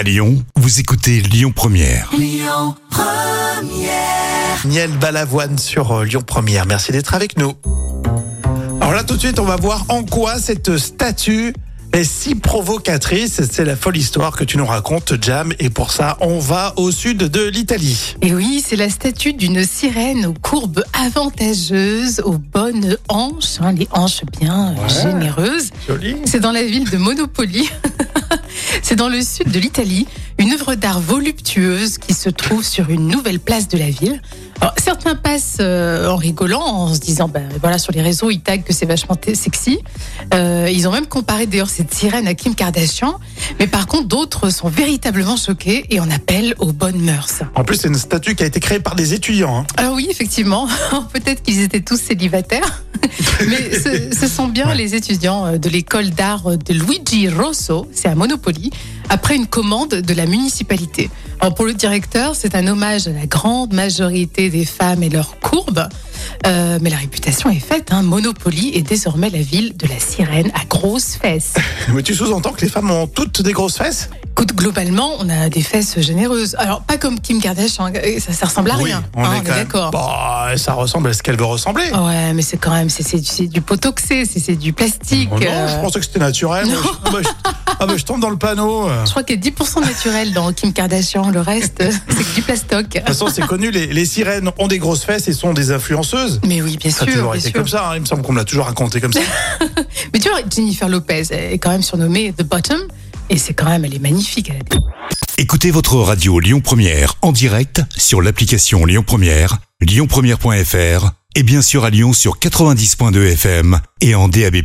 À Lyon, vous écoutez Lyon Première. Niel Balavoine sur euh, Lyon Première. Merci d'être avec nous. Alors là, tout de suite, on va voir en quoi cette statue est si provocatrice. C'est la folle histoire que tu nous racontes, Jam. Et pour ça, on va au sud de l'Italie. Et oui, c'est la statue d'une sirène aux courbes avantageuses, aux bonnes hanches, hein, les hanches bien euh, Ouais. généreuses. C'est dans la ville de Monopoli. C'est dans le sud de l'Italie, une œuvre d'art voluptueuse qui se trouve sur une nouvelle place de la ville. Alors, certains passent euh, en rigolant, en se disant, ben voilà, sur les réseaux, ils taguent que c'est vachement sexy. Euh, ils ont même comparé d'ailleurs cette sirène à Kim Kardashian. Mais par contre, d'autres sont véritablement choqués et on appelle aux bonnes mœurs. En plus, c'est une statue qui a été créée par des étudiants. hein. Alors oui, effectivement, peut-être qu'ils étaient tous célibataires, mais ce, ce sont bien Ouais. les étudiants euh, de l'école d'art de Luigi Rosso, c'est à Monopoly, après une commande de la municipalité. Alors pour le directeur, c'est un hommage à la grande majorité des femmes et leurs courbes, Euh, mais la réputation est faite. Hein. Monopoly est désormais la ville de la sirène à grosses fesses. Mais tu sous-entends que les femmes ont toutes des grosses fesses? Écoute, globalement, on a des fesses généreuses. Alors pas comme Kim Kardashian, euh, ça, ça ressemble à Oui, rien. on hein, est on d'accord. Bah, ça ressemble à ce qu'elle veut ressembler. Ouais, mais c'est quand même, c'est- c'est du- potoxé, c'est c'est du plastique. Oh non, euh, je pensais que c'était naturel. Ah bah, je- ah bah, je tombe dans le panneau. je crois qu'il y a 10% naturel dans Kim Kardashian, le reste, c'est que du plastoc. De toute façon, c'est connu, les, les sirènes ont des grosses fesses et sont des influenceuses. Mais oui, bien Ça a sûr. toujours bien été sûr. comme ça, hein. il me semble qu'on me l'a toujours raconté comme ça. Mais tu vois, Jennifer Lopez est quand même surnommée The Bottom, et c'est quand même, elle est magnifique. Elle Écoutez votre radio Lyon Première en direct sur l'application Lyon Première, lyonpremière.fr et bien sûr à Lyon sur 90.2 FM et en DAB+.